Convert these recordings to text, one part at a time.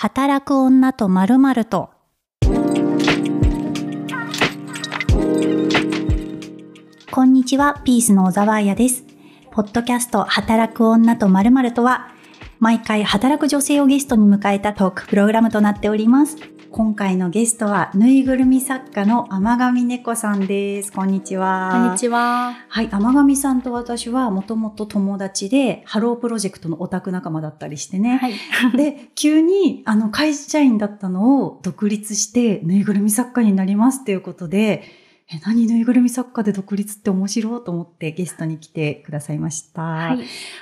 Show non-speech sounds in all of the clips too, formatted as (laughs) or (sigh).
働く女とまるまると。こんにちは、ピースの小沢彩です。ポッドキャスト働く女とまるまるとは、毎回働く女性をゲストに迎えたトークプログラムとなっております。今回のゲストは、ぬいぐるみ作家の天神猫さんです。こんにちは。こんにちは。はい、天神さんと私はもともと友達で、ハロープロジェクトのオタク仲間だったりしてね。はい。で、急に、あの、会社員だったのを独立して、ぬいぐるみ作家になりますっていうことで、え、何ぬいぐるみ作家で独立って面白いと思ってゲストに来てくださいました。はい。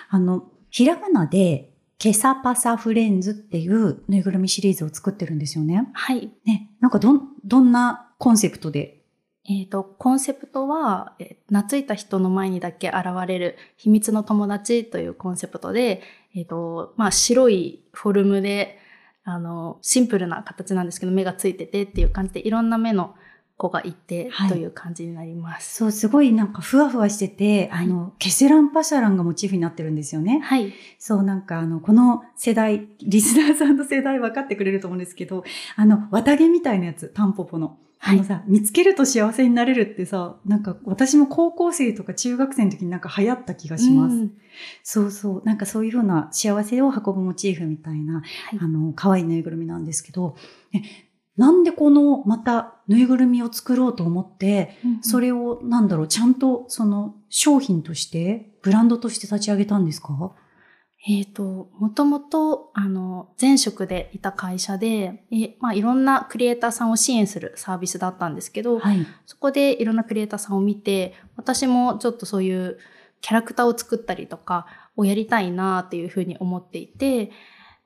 あの、ひらがなで、ケサパサフレンズっていうぬいぐるみシリーズを作ってるんですよね。はい。ね、なんかどん、どんなコンセプトで？えっ、と、コンセプトは、えー懐いた人の前にだけ現れる秘密の友達というコンセプトで、えっ、と、まあ、白いフォルムで、あの、シンプルな形なんですけど、目がついててっていう感じで、いろんな目の子がいてはいという感じになります。そう、すごいなんかふわふわしてて、はいあの、ケセランパシャランがモチーフになってるんですよね。はい。そう、なんかあの、この世代、リスナーさんの世代分かってくれると思うんですけど、あの、綿毛みたいなやつ、タンポポの。あはいのさ、見つけると幸せになれるってさ、なんか私も高校生とか中学生の時になんか流行った気がします。うんそうそう、なんかそういうふうな幸せを運ぶモチーフみたいな、はいあの、可愛いぬいぐるみなんですけど、えなんでこの、また、ぬいぐるみを作ろうと思って、それを、なんだろう、ちゃんと、その、商品として、ブランドとして立ち上げたんですか？えっ、と、もともと、あの、前職でいた会社で、えまあ、いろんなクリエイターさんを支援するサービスだったんですけど、はい。そこでいろんなクリエイターさんを見て、私もちょっとそういうキャラクターを作ったりとかをやりたいなっていうふうに思っていて、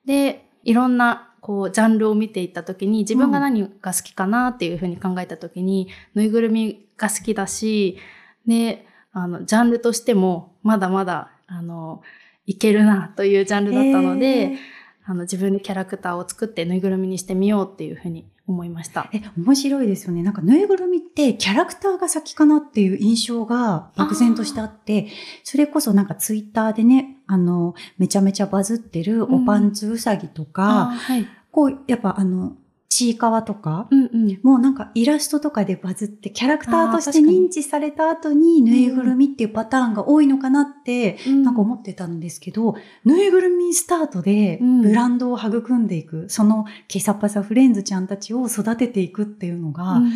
で、いろんなこうジャンルを見ていった時に自分が何が好きかなっていうふうに考えた時に、ぬいぐるみが好きだし、で、あの、ジャンルとしてもまだまだ、あの、いけるなというジャンルだったので、えー。あの、自分でキャラクターを作ってぬいぐるみにしてみようっていうふうに思いました。え、面白いですよね。なんか、ぬいぐるみってキャラクターが先かなっていう印象が漠然としてあって、それこそなんかツイッターでね、あの、めちゃめちゃバズってるおパンツウサギとあか、はい。こう、やっぱあの、ちいかわとか、うんうん。もうなんかイラストとかでバズってキャラクターとして認知された後にぬいぐるみっていうパターンが多いのかなって、なんか思ってたんですけど、ぬいぐるみスタートでうんブランドを育んでいく、そのケサパサフレンズちゃんたちを育てていくっていうのが、うん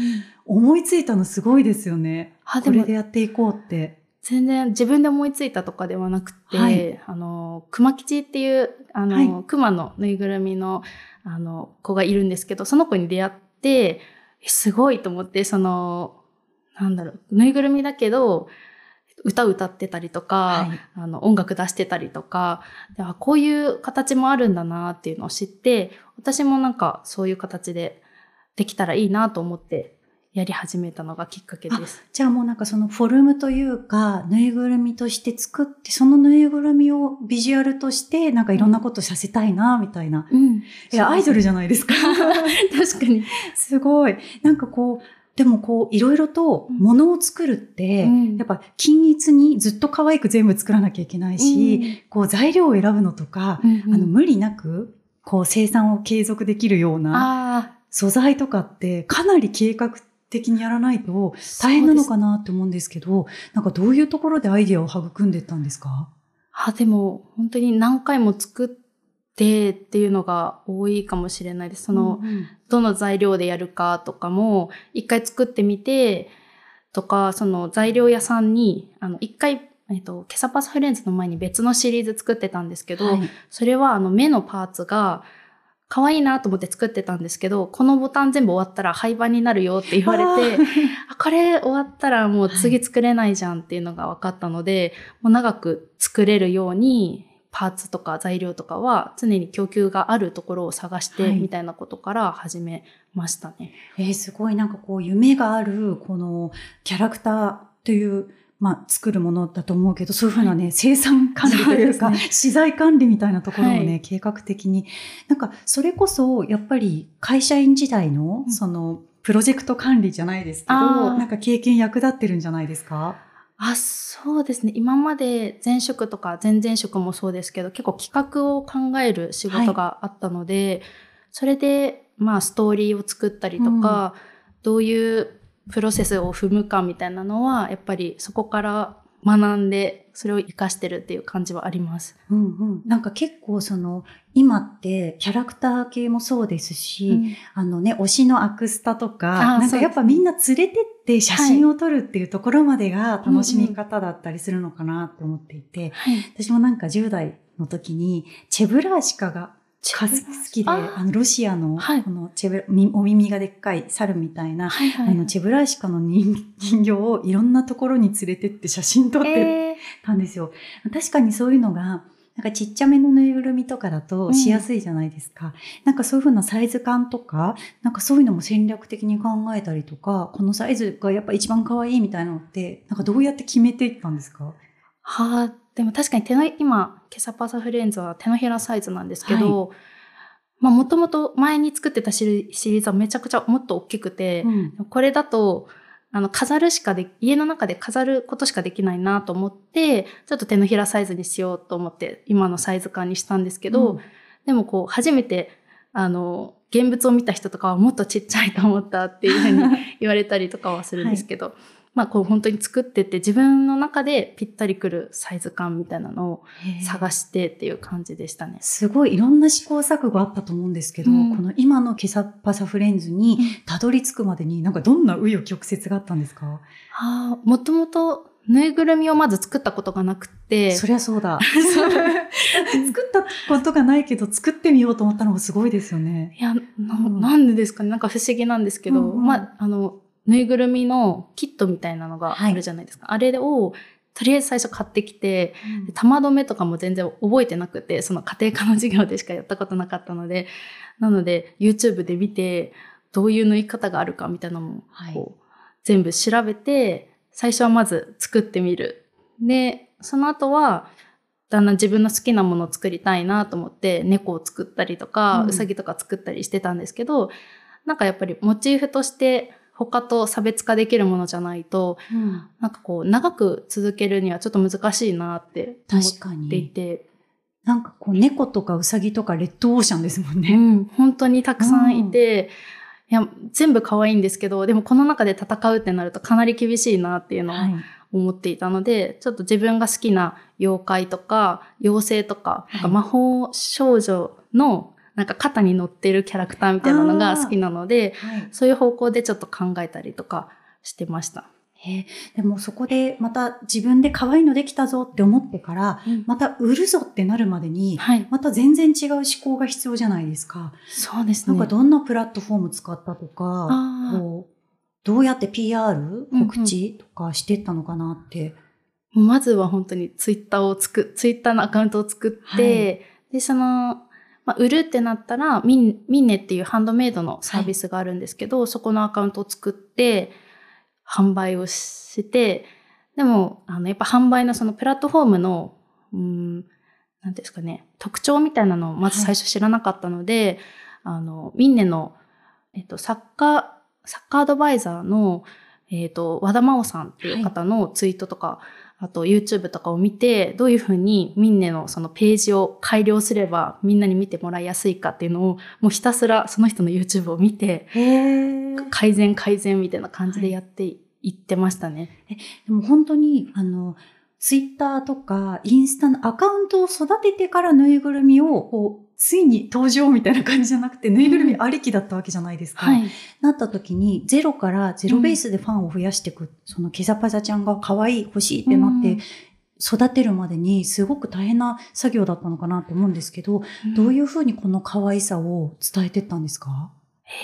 思いついたのすごいですよね。あでもこれでやっていこうって。全然自分で思いついたとかではなくて、はいあの、熊吉っていう、あの、はい熊のぬいぐるみの、あの、子がいるんですけど、その子に出会って、えすごいと思って、その、なんだろう、ぬいぐるみだけど、歌歌ってたりとか、はい。あの、音楽出してたりとか、であこういう形もあるんだなっていうのを知って、私もなんかそういう形でできたらいいなと思ってやり始めたのがきっかけです。じゃあもうなんかそのフォルムというか、ぬいぐるみとして作って、そのぬいぐるみをビジュアルとして、なんかいろんなことさせたいな、みたいな。うん。いや、アイドルじゃないですか。(laughs) 確かに。すごい。なんかこう、でもこう、いろいろと物を作るって、うんやっぱ均一にずっと可愛く全部作らなきゃいけないし、こう材料を選ぶのとか、うんあの無理なく、こう生産を継続できるようなあ素材とかってかなり計画的にやらないと大変なのかなって思うんですけど、なんかどういうところでアイデアを育んでったんですか？あ、でも本当に何回も作ってっていうのが多いかもしれないです。その、うんうん。どの材料でやるかとかも、一回作ってみて、とか、その材料屋さんに、あの、一回、えっと、ケサパスフレンズの前に別のシリーズ作ってたんですけど、はい。それはあの目のパーツが可愛いなと思って作ってたんですけど、このボタン全部終わったら廃盤になるよって言われて、あ (laughs) これ終わったらもう次作れないじゃんっていうのが分かったので、もう長く作れるようにパーツとか材料とかは常に供給があるところを探しはい。てみたいなことから始めましたね。えーすごいなんかこう夢があるこのキャラクターという、まあ、作るものだと思うけど、そういうふうなね、生産管理というか、資材管理みたいなところもね、はい。計画的に。なんか、それこそ、やっぱり会社員時代の、うん。その、プロジェクト管理じゃないですけど、なんか経験役立ってるんじゃないですか？あ、そうですね。今まで前職とか前々職もそうですけど、結構企画を考える仕事があったので、それで、まあ、ストーリーを作ったりとか、どういうプロセスを踏むかみたいなのは、やっぱりそこから学んで、それを活かしてるっていう感じはあります。うんうん。なんか結構その、今ってキャラクター系もそうですし、あのね、推しのアクスタとか、なんかやっぱみんな連れてって写真を撮るっていうところまでが楽しみ方だったりするのかなって思っていて、はい。私もなんか10代の時に、チェブラーシカが好きで、ああの、ロシアの、はいこのチェブラ、みお耳がでっかい猿みたいな、はいはい。あの、チェブラーシカの人人形をいろんなところに連れてって写真撮ってえたんですよ。確かにそういうのが、なんかちっちゃめのぬいぐるみとかだとしやすいじゃないですか。なんかそういうふうなサイズ感とか、なんかそういうのも戦略的に考えたりとか、このサイズがやっぱ一番可愛いみたいなのって、なんかどうやって決めていったんですか？はあ、でも確かに手の、今、ケサパサフレンズは手のひらサイズなんですけど、まあもともと前に作ってたシリーズはめちゃくちゃもっと大きくて、うん。これだと、あの、飾るしかで、家の中で飾ることしかできないなと思って、ちょっと手のひらサイズにしようと思って、今のサイズ感にしたんですけど、うん。でもこう、初めて、あの、現物を見た人とかはもっとちっちゃいと思ったっていうふうに (laughs) 言われたりとかはするんですけど、まあこう本当に作ってって自分の中でぴったりくるサイズ感みたいなのを探してっていう感じでしたね。すごいいろんな試行錯誤あったと思うんですけど、うん。この今のケサパサフレンズにたどり着くまでになんかどんな紆余曲折があったんですか？はあ、もともとぬいぐるみをまず作ったことがなくて、そりゃそうだ。(laughs) 作ったことがないけど作ってみようと思ったのがすごいですよね。いや、なうん。なんでですかね。なんか不思議なんですけど、うんうん。まあ、あの、ぬいぐるみのキットみたいなのがあるじゃないですか。あれを、とりあえず最初買ってきて、で玉止めとかも全然覚えてなくて、その家庭科の授業でしかやったことなかったので、なので YouTube で見て、どういう縫い方があるかみたいなのも、はい全部調べて、最初はまず作ってみる。で、その後は、だんだん自分の好きなものを作りたいなと思って、猫を作ったりとか、うんうさぎとか作ったりしてたんですけど、なんかやっぱりモチーフとして他と差別化できるものじゃないと、うんなんかこう、長く続けるにはちょっと難しいなって思っていに。て、なんかこう猫とかウサギとかレッドオーシャンですもんうね。ん、本当にたくさんいて、いや、全部可愛いんですけど、でもこの中で戦うってなるとかなり厳しいなっていうのははい。思っていたので、ちょっと自分が好きな妖怪とか妖精とか、いなんか魔法少女のなんか肩に乗ってるキャラクターみたいなのが好きなので、はいそういう方向でちょっと考えたりとかしてました。えーでもそこでまた自分で可愛いのできたぞって思ってから、また売るぞってなるまでに、はい。また全然違う思考が必要じゃないですか。そうですね。なんかどんなプラットフォーム使ったとか、こうどうやって PR うんうん告知とかしてったのかなって。まずは本当にツイッターをつく、ツイッターのアカウントを作って、で、その、まあ、売るってなったら、ミン、ミンネっていうハンドメイドのサービスがあるんですけど、そこのアカウントを作って、販売をして、でも、あの、やっぱ販売のそのプラットフォームの、うん、なんですかね、特徴みたいなのをまず最初知らなかったので、あの、ミンネの、えっと、サッカー、サッカーアドバイザーの、えっと、和田真央さんっていう方のツイートとか、あと YouTube とかを見て、どういうふうにミンネのそのページを改良すればみんなに見てもらいやすいかっていうのを、もうひたすらその人の YouTube を見て。改善改善みたいな感じでやっていってましたね。でも本当に、あの、ツイッターとかインスタのアカウントを育ててからぬいぐるみを、こう、ついに登場みたいな感じじゃなくて、ぬいぐるみありきだったわけじゃないですか。はい。なった時に、ゼロからゼロベースでファンを増やしていく、そのケザパザちゃんが可愛い、欲しいってなって、育てるまでにすごく大変な作業だったのかなと思うんですけど、どういうふうにこの可愛さを伝えてったんですか？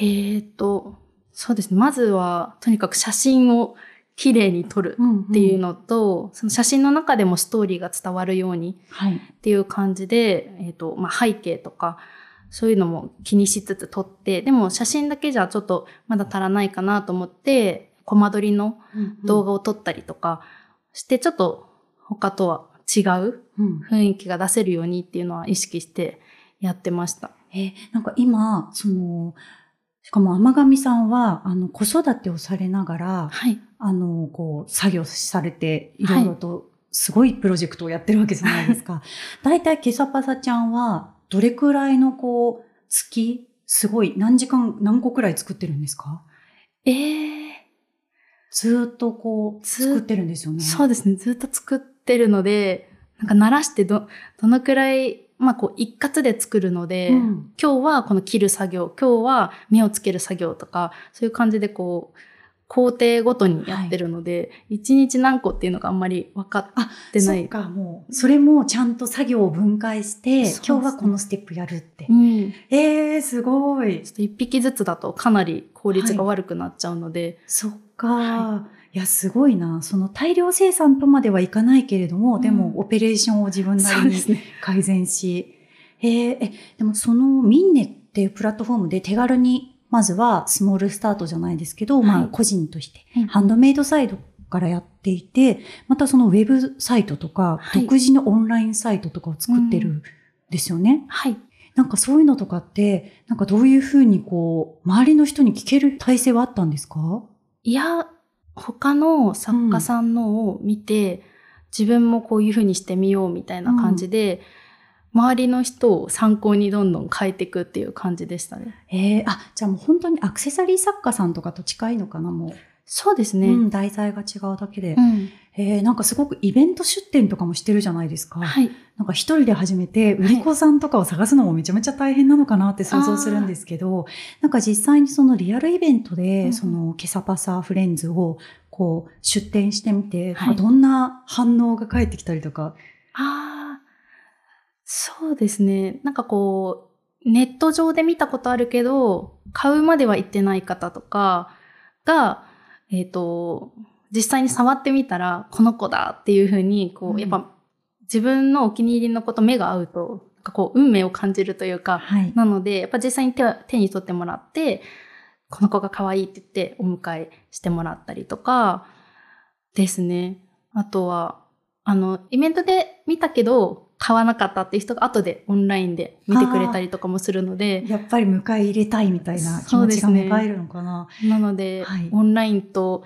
えーと、そうですね。まずは、とにかく写真を綺麗に撮るっていうの。のと、その写真の中でもストーリーが伝わるようにはい。っていう感じで、えっ、と、まあ、背景とか、そういうのも気にしつつ撮って、でも写真だけじゃちょっとまだ足らないかなと思って、コマ撮りの動画を撮ったりとかして、ちょっと他とは違ううん雰囲気が出せるようにっていうのは意識してやってました。えーなんか今、その、しかも甘神さんは、あの、子育てをされながら、はい。あの、こう、作業されて、いろいろと、すごいプロジェクトをやってるわけじゃないですか。大体、ケサパサちゃんは、どれくらいの、こう、月、すごい、何時間、何個くらい作ってるんですか？ええずーっとこう、作ってるんですよね。そうですね。ずっと作ってるので、なんか鳴らしてど、どのくらい、まあこう一括で作るので、うん今日はこの切る作業、今日は目をつける作業とか、そういう感じでこう、工程ごとにやってるので、一、日何個っていうのがあんまり分かっあ、てない。そっか、もう、それもちゃんと作業を分解して、ね今日はこのステップやるって。うん。ちえー、すごいょ。っと一匹ずつだとかなり効率が悪くなっちゃうので、そっか、、はいや、すごいな。その大量生産とまではいかないけれども、うんでも、オペレーションを自分なりに。改善し。えーえ、でもそのミンネっていうプラットフォームで手軽に、まずはスモールスタートじゃないですけど、まあはい個人として、うんハンドメイドサイドからやっていて、またそのウェブサイトとか、はい独自のオンラインサイトとかを作ってるんですよね。はい。なんかそういうのとかって、なんかどういうふうにこう、周りの人に聞ける体制はあったんですか？いや、他の作家さんのを見て、自分もこういう風にしてみようみたいな感じで、周りの人を参考にどんどん変えていくっていう感じでしたね。ええあ、じゃあもう本当にアクセサリー作家さんとかと近いのかな、もう。そうですね。うん、題材が違うだけで。うんえーなんかすごくイベント出店とかもしてるじゃないですか。はい。なんか一人で始めて、売り子さんとかを探すのもめちゃめちゃ大変なのかなって想像するんですけど、なんか実際にそのリアルイベントで、うんそのケサパサフレンズをこう出店してみて、はいまあどんな反応が返ってきたりとか。ああ、そうですね。なんかこう、ネット上で見たことあるけど、買うまでは行ってない方とかが、えっ、と、実際に触ってみたら、この子だっていうふうに、こう、うんやっぱ自分のお気に入りの子と目が合うと、なんかこう、運命を感じるというか、はい。なので、やっぱ実際に手は手に取ってもらって、この子が可愛いって言ってお迎えしてもらったりとか、ですね。あとは、あの、イベントで見たけど、買わなかったっていう人が後でオンラインで見てくれたりとかもするので、やっぱり迎え入れたいみたいな気持ちが芽生えるのかな。なので、はい。オンラインと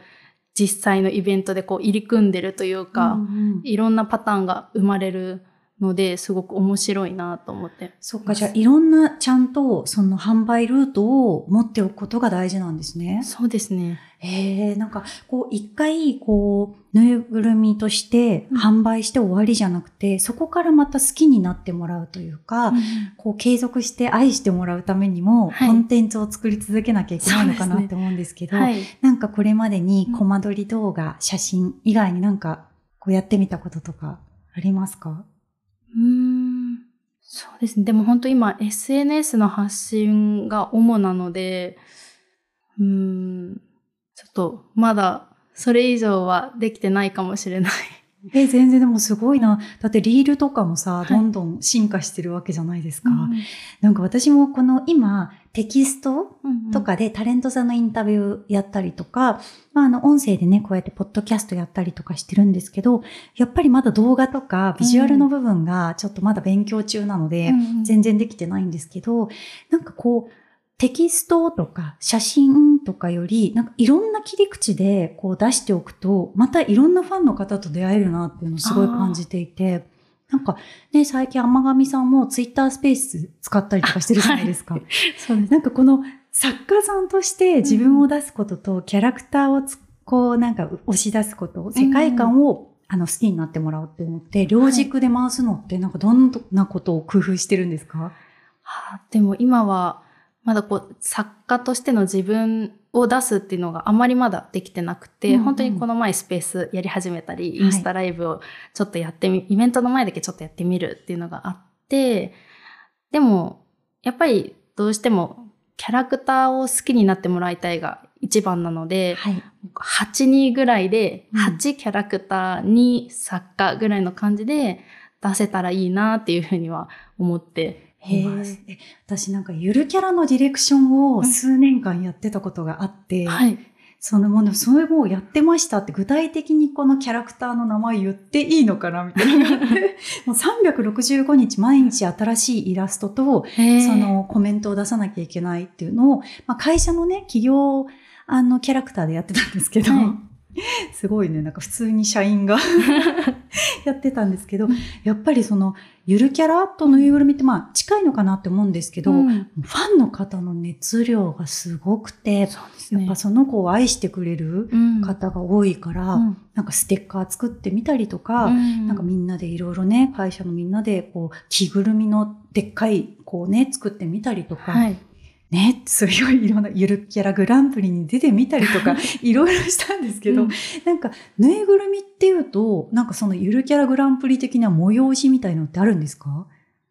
実際のイベントでこう入り組んでるというか、うんうん。いろんなパターンが生まれるので、すごく面白いなと思って。そっか、じゃあいろんなちゃんとその販売ルートを持っておくことが大事なんですね。そうですね。へえ、なんかこう一回こうぬいぐるみとして販売して終わりじゃなくて、そこからまた好きになってもらうというか、こう継続して愛してもらうためにも、はいコンテンツを作り続けなきゃいけないのかなって思うんですけど、はい。なんかこれまでにうんコマ撮り動画、写真以外になんかこうやってみたこととかありますか？うんそうですね。でも本当今 SNS の発信が主なので、うん、ちょっとまだそれ以上はできてないかもしれない。え、全然でもすごいな。だってリールとかもさ、い。どんどん進化してるわけじゃないですか。うんなんか私もこの今、テキストうんとかでタレントさんのインタビューやったりとか、まあ、あの、音声でね、こうやってポッドキャストやったりとかしてるんですけど、やっぱりまだ動画とかビジュアルの部分がちょっとまだ勉強中なので、うん。全然できてないんですけど、なんかこう、テキストとか写真とかより、なんかいろんな切り口でこう出しておくと、またいろんなファンの方と出会えるなっていうのをすごい感じていて、なんかね、最近天神さんもツイッタースペース使ったりとかしてるじゃないですか。(laughs) そうです。なんかこの作家さんとして自分を出すこととキャラクターをつこうなんか押し出すこと、世界観をあの好きになってもらうって思って、両軸で回すのってなんかどんなことを工夫してるんですか？はあでも今はまだこう作家としての自分を出すっていうのがあまりまだできてなくて、うんうん。本当にこの前スペースやり始めたり、はい。インスタライブをちょっとやってみ、イベントの前だけちょっとやってみるっていうのがあって、でもやっぱりどうしてもキャラクターを好きになってもらいたいが一番なので、はい。8人ぐらいで、うん。8キャラクター2作家ぐらいの感じで出せたらいいなっていうふうには思ってへいます。え。私なんかゆるキャラのディレクションを数年間やってたことがあって、はい。そのもの、それもやってましたって具体的にこのキャラクターの名前言っていいのかなみたいな。(laughs) もう365日毎日新しいイラストと、そのコメントを出さなきゃいけないっていうのを、まあ、会社のね、企業、あの、キャラクターでやってたんですけど、は (laughs) すごいね、なんか普通に社員が (laughs) (laughs) やってたんですけど、やっぱりその、ゆるキャラとぬいぐるみってまあ近いのかなって思うんですけど、うんファンの方の熱量がすごくて、ねやっぱ。その子を愛してくれるうん方が多いから、うんなんかステッカー作ってみたりとか、うんなんかみんなでいろいろね、会社のみんなでこう、着ぐるみのでっかい、こうね、作ってみたりとか、はい。ね、すごいいろんなゆるキャラグランプリに出てみたりとか、(laughs) いろいろしたんですけど、うんなんか、ぬいぐるみっていうと、なんかそのゆるキャラグランプリ的な催しみたいのってあるんですか？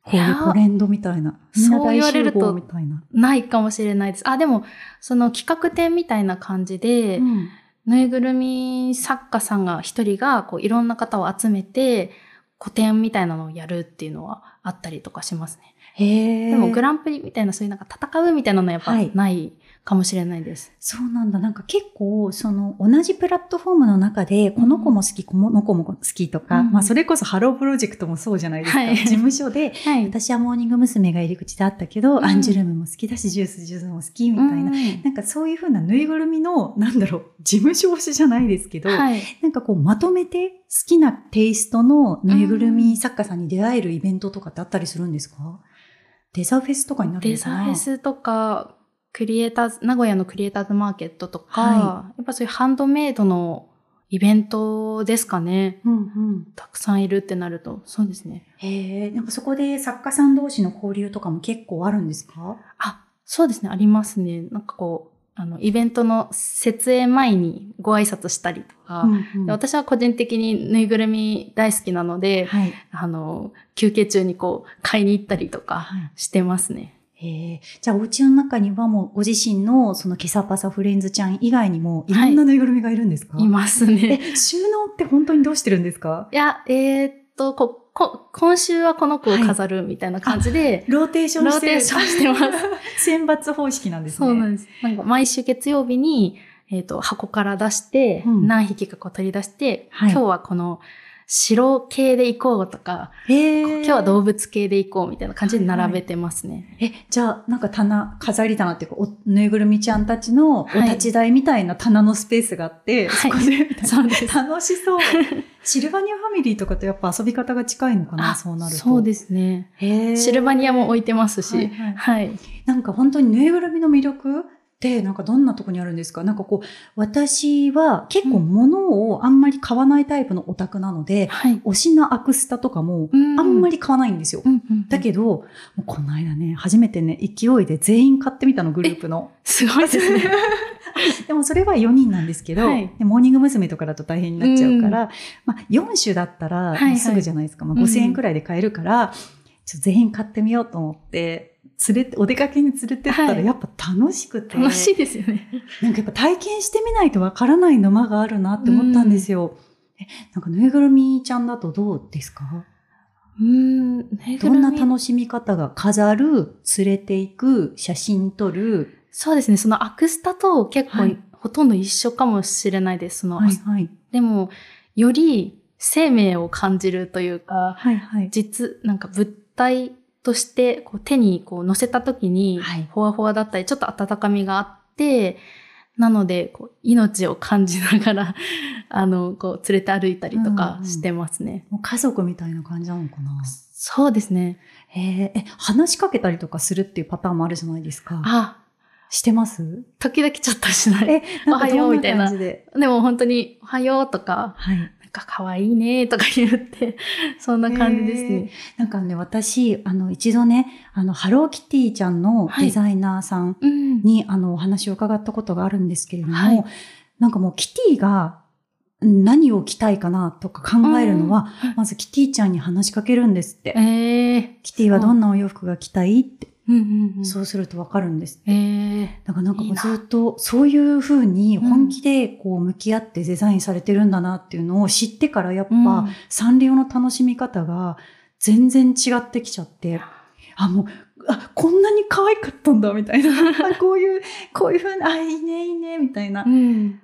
こういうトレンドみたいな。みんなそう大集言われるみたいな。ないかもしれないです。あ、でも、その企画展みたいな感じで、うんぬいぐるみ作家さんが一人がこういろんな方を集めて個展みたいなのをやるっていうのはあったりとかしますね。へえ。でもグランプリみたいなそういうなんか戦うみたいなのはやっぱはいないかもしれないです。そうなんだ。なんか結構、その同じプラットフォームの中で、この子も好き、この子も好きとか、うんまあそれこそハロープロジェクトもそうじゃないですか。はい事務所で、はい。私はモーニング娘。が入り口であったけど、うんアンジュルムも好きだし、 Juice=Juice も好きみたいな。うんなんかそういう風なぬいぐるみの、なんだろう、事務所推しじゃないですけど、はい。なんかこうまとめて好きなテイストのぬいぐるみ作家さんに出会えるイベントとかってあったりするんですか？デザフェスとかになるデのかな？ザフェスとか、クリエイターズ、名古屋のクリエイターズマーケットとか、はやっぱそういうハンドメイドのイベントですかね。うんうん。たくさんいるってなると、そうですね。へえ、なんかそこで作家さん同士の交流とかも結構あるんですか？あ、そうですね、ありますね。なんかこう、あの、イベントの設営前にご挨拶したりとか、うんうんで私は個人的にぬいぐるみ大好きなので、はい。あの、休憩中にこう、買いに行ったりとかはいしてますね。へえ。じゃあお家の中にはもうご自身のそのケサパサフレンズちゃん以外にもいろんなぬいぐるみがいるんですか、いますね。え、収納って本当にどうしてるんですか？いや、えーっと、こ、こ、今週はこの子を飾るみたいな感じで、ローテーションしてるローテーションしてます。(laughs) 選抜方式なんですね。そうなんです。なんか毎週月曜日に、えーっと、箱から出して、うん何匹かこう取り出して、はい今日はこの白系で行こうとか。今日は動物系で行こうみたいな感じで並べてますね。え、じゃあ、なんか棚、飾り棚っていうか、おぬいぐるみちゃんたちのおはい立ち台みたいな棚のスペースがあって、はいそこで、みたいなそうです。楽しそう。(laughs) シルバニアファミリーとかとやっぱ遊び方が近いのかな、あそうなると。そうですね。シルバニアも置いてますし。はいははいい。なんか本当にぬいぐるみの魅力って、なんかどんなとこにあるんですか？なんかこう、私は結構物をあんまり買わないタイプのオタクなので、はい。推しのアクスタとかもああんまり、り買わないんですよ。うんうん、だけど、もうこの間ね、初めてね、勢いで全員買ってみたの、グループの。すごいですね。(laughs) でもそれは4人なんですけど、はいでモーニング娘。とかだと大変になっちゃうから、まあ4種だったら、いはいすぐじゃないですか。まあ、うん5000円くらいで買えるから、ちょっと全員買ってみようと思って、連れて、お出かけに連れてったらはいやっぱ楽しくて、楽しいですよね。なんかやっぱ体験してみないとわからない沼があるなって思ったんですよ。えなんかぬいぐるみちゃんだとどうですか？うーん。どんな楽しみ方が飾る、連れて行く、写真撮る？そうですね。そのアクスタと結構、はいほとんど一緒かもしれないです。その、はいはい。でも、より生命を感じるというか、はいはい。実、なんか物体としてこう手にこう乗せた時にはい、ほわほわだったり、ちょっと温かみがあって、なので、こう命を感じながら、(laughs) あの、こう連れて歩いたりとかしてますね。もう家族みたいな感じなのかな？そうですね。え、話しかけたりとかするっていうパターンもあるじゃないですか。あ、してます？時々ちょっとしない。え、おはようみたいな。でも本当に、おはようとか、はい。か可愛いねとか言って、そんな感じですね。なんかね、私、あの、一度ね、あの、ハローキティちゃんのはい。デザイナーさんうん。に、あの、お話を伺ったことがあるんですけれども、はい。なんかもうキティが何を着たいかなとか考えるのは、うん、まずキティちゃんに話しかけるんですって。ええキティはどんなお洋服が着たいって、うんうんうん。そうするとわかるんですって。ええだからなんかずっとそういうふうに本気でこう向き合ってデザインされてるんだなっていうのを知ってからやっぱうんサンリオの楽しみ方が全然違ってきちゃって、あ、もう、あ、こんなに可愛かったんだみたいな。(laughs) あこういう、こういうふうに、あ、いいね、いいね、みたいな。うん。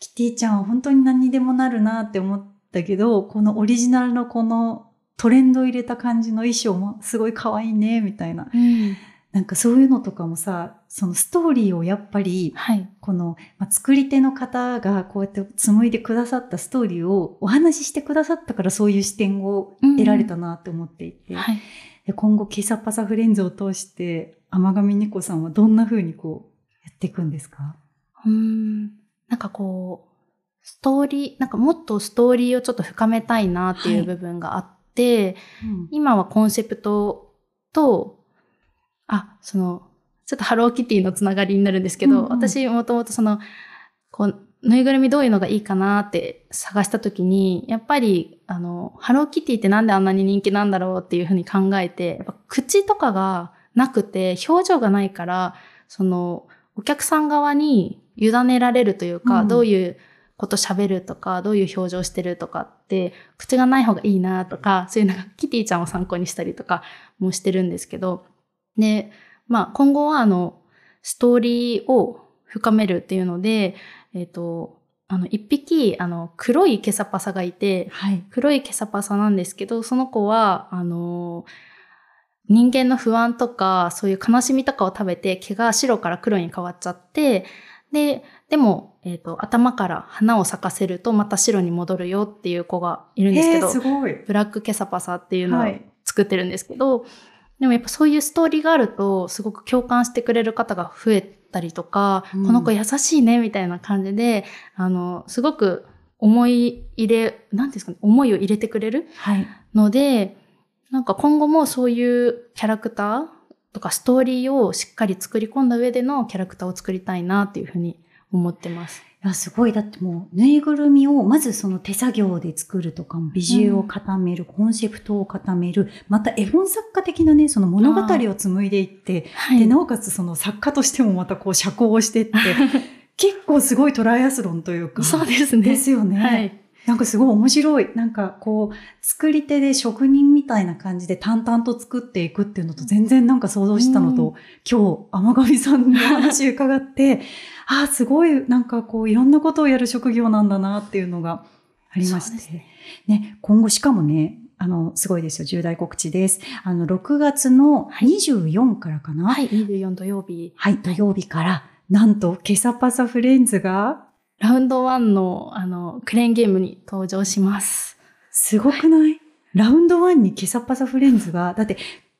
キティちゃんは本当に何にでもなるなって思ったけど、このオリジナルのこのトレンド入れた感じの衣装もすごい可愛いね、みたいな。うん。なんかそういうのとかもさ、そのストーリーをやっぱり、はい。この、まあ、作り手の方がこうやって紡いでくださったストーリーをお話ししてくださったからそういう視点を得られたなって思っていて、はい。で今後ケサパサフレンズを通して甘神猫さんはどんな風にこうやっていくんですか？うーん。なんかこう、ストーリー、なんかもっとストーリーをちょっと深めたいなっていう部分があって、今はコンセプトと、あ、その、ちょっとハローキティのつながりになるんですけど、うんうん。私もともとその、こう、ぬいぐるみどういうのがいいかなって探したときに、やっぱり、あの、ハローキティってなんであんなに人気なんだろうっていうふうに考えて、やっぱ口とかがなくて、表情がないから、その、お客さん側に委ねられるというか、うん。どういうこと喋るとか、どういう表情してるとかって、口がない方がいいなとか、そういうなんかキティちゃんを参考にしたりとかもしてるんですけど、で、まあ今後はあの、ストーリーを深めるっていうので、えっ、と、あの、一匹、あの、黒いケサパサがいて、はい。黒いケサパサなんですけど、その子は、あの、人間の不安とか、そういう悲しみとかを食べて、毛が白から黒に変わっちゃって、で、でも、えっ、と、頭から花を咲かせるとまた白に戻るよっていう子がいるんですけど、えー、すごい。ブラックケサパサっていうのをはい作ってるんですけど、でもやっぱそういうストーリーがあると、すごく共感してくれる方が増えたりとか、うんこの子優しいね、みたいな感じで、あの、すごく思い入れ、なんていうんですかね、思いを入れてくれるはい。ので、なんか今後もそういうキャラクターとかストーリーをしっかり作り込んだ上でのキャラクターを作りたいなっていうふうに思ってます。いや、すごい。だってもう、ぬいぐるみを、まずその手作業で作るとかも、ビジュアルを固める、コンセプトを固める、また絵本作家的なね、その物語を紡いでいって、はで、なおかつその作家としてもまたこう、社交をしてって、(laughs) 結構すごいトライアスロンというか。そうですね。ですよね。はい。なんかすごい面白い。なんかこう、作り手で職人みたいな感じで淡々と作っていくっていうのと全然なんか想像したのと、うん今日、甘神さんの話伺って、ああ、すごいなんかこう、いろんなことをやる職業なんだなっていうのがありまして。ねね、今後しかもね、あの、すごいですよ。重大告知です。あの、6月の24からかな。はい、24土曜日。はい、土曜日から、なんと、ケサパサフレンズが、ラウンド1の、あの、クレーンゲームに登場します。すごくない、ラウンドワンにケサパサフレンズが、だって、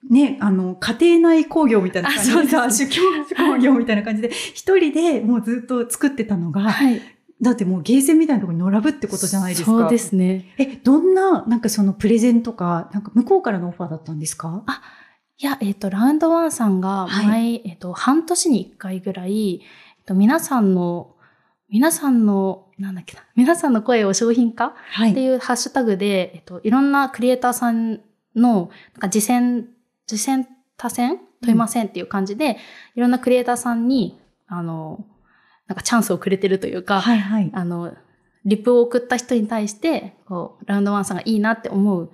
ね、あの、家庭内工業みたいな感じでさ、あそう宗教工業みたいな感じで、一人でもうずっと作ってたのが、はい。だってもうゲーセンみたいなところに並ぶってことじゃないですか。そうですね。え、どんな、なんかそのプレゼンとか、なんか向こうからのオファーだったんですか？いや、えっ、と、ラウンド1さんがはい前、えっ、と、半年に1回ぐらい、えっと、皆さんの、皆さんの、なんだっけな、皆さんの声を商品化はい。っていうハッシュタグで、えっと、いろんなクリエイターさんの、なんか次戦、次戦多戦問いませんっていう感じで、いろんなクリエイターさんに、あの、なんかチャンスをくれてるというか、はいはい。あの、リプを送った人に対して、こう、ラウンドワンさんがいいなって思う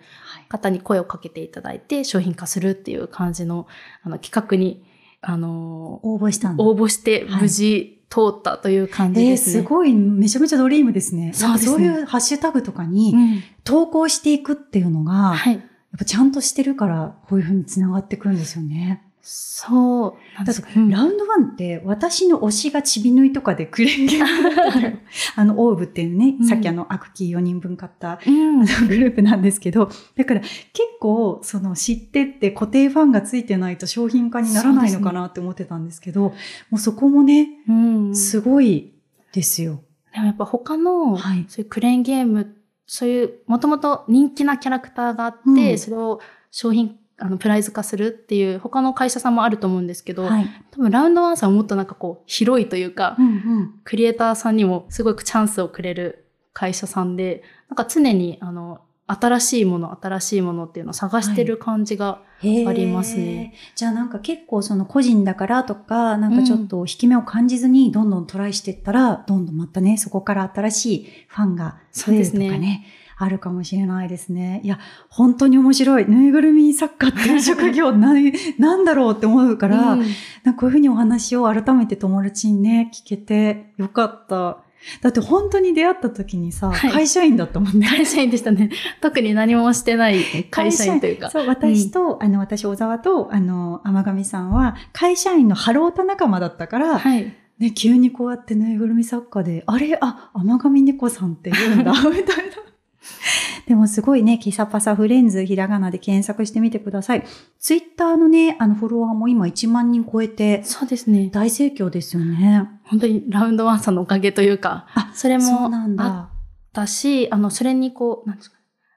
方に声をかけていただいて、商品化するっていう感じの、あの、企画に、あの、応募したんだ。応募して無事通ったという感じえー、ですね。すごい、めちゃめちゃドリームですね。そうですねそういうハッシュタグとかにうん投稿していくっていうのが、やはい。っぱちゃんとしてるから、こういうふうに繋がってくるんですよね。そうなんです。か。うん。ラウンドワンって、私の推しがちびぬいとかでクレーンゲームだったのよ。(laughs) あの、オーブっていうね、うん。さっきあの、アクキー4人分買ったうん。あのグループなんですけど、だから結構その知ってって固定ファンがついてないと商品化にならないのかなって思ってたんですけど、もうそこもね、うん。すごいですよ。でもやっぱ他の、はい。そういうクレーンゲーム、そういう、もともと人気なキャラクターがあって、うん。それを商品、あの、プライズ化するっていう、他の会社さんもあると思うんですけど、はい。多分ラウンドワンさんはもっとなんかこう、広いというか、うんうん。クリエイターさんにもすごくチャンスをくれる会社さんで、なんか常に、あの、新しいもの、新しいものっていうのを探してる感じが、ありますね。じゃあなんか結構その個人だからとか、なんかちょっと引き目を感じずにどんどんトライしていったら、どんどんまたね、そこから新しいファンが増えるとかそうですね。あるかもしれないですね。いや、本当に面白い。ぬいぐるみ作家っていう職業何、(laughs) なんだろうって思うから、うんなんかこういうふうにお話を改めて友達にね、聞けてよかった。だって本当に出会った時にさ、はい会社員だったもんね。会社員でしたね。特に何もしてない会社員というか。そう、私と、あの、私、小沢と、あの、天神さんは、会社員のハロータ仲間だったから、はい。ね、急にこうやってぬいぐるみ作家で、あれ、あ、天神猫さんって言うんだ、(laughs) みたいな。(laughs) でもすごいね、キサパサフレンズ、ひらがなで検索してみてください。ツイッターのね、あの、フォロワーも今1万人超えて、そうですね。大盛況ですよね。本当にラウンドワンさんのおかげというか、あ、それもなんあっだ。たし、あの、それにこう、なんですか、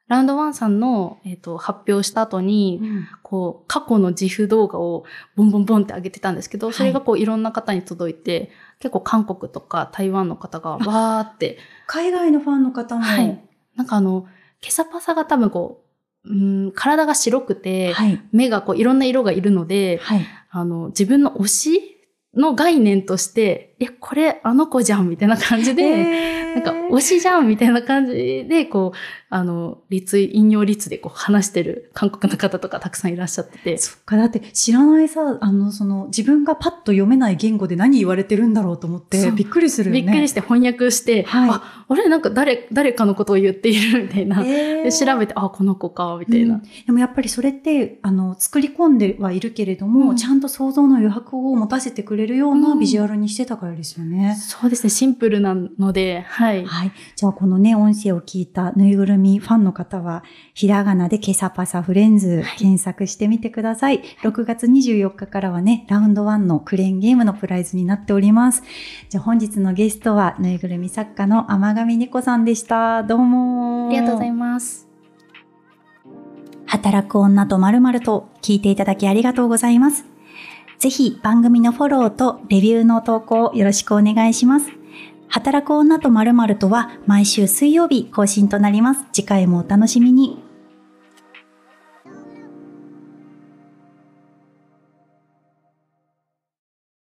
ラウンドワンさんの、えっ、と、発表した後に、うんこう、過去の自負動画をボンボンボンって上げてたんですけど、はいそれがこう、いろんな方に届いて、結構韓国とか台湾の方がわーって、海外のファンの方も。はい。なんかあの、ケサパサが多分こう、うん、体が白くて、はい。目がこう、いろんな色がいるので、はい。あの、自分の推しの概念として、え、これあの子じゃんみたいな感じで、えなんか推しじゃんみたいな感じで、こう、あの、立位、引用率でこう話してる韓国の方とかたくさんいらっしゃってて、そっか、だって知らないさ、あの、その、自分がパッと読めない言語で何言われてるんだろうと思って、びっくりするよね。びっくりして翻訳して、はい。あ、あれなんか誰、誰かのことを言っているみたいな。えー。で調べて、あ、この子か、みたいな。うん。でもやっぱりそれって、あの、作り込んではいるけれども、うん。ちゃんと想像の余白を持たせてくれるようなうん。ビジュアルにしてたからですよね。そうですね、シンプルなので、はい。はい。じゃあ、このね、音声を聞いたぬいぐるみファンの方は、ひらがなでケサパサフレンズ検索してみてください。6月24日からはね、ラウンド1のクレーンゲームのプライズになっております。じゃあ、本日のゲストは、ぬいぐるみ作家の天神猫さんでした。どうもありがとうございまます。働く女とまるまると聞いていただきありがとうございます。ぜひ番組のフォローとレビューの投稿をよろしくお願いします。働く女とまるまるとは毎週水曜日更新となります。次回もお楽しみに。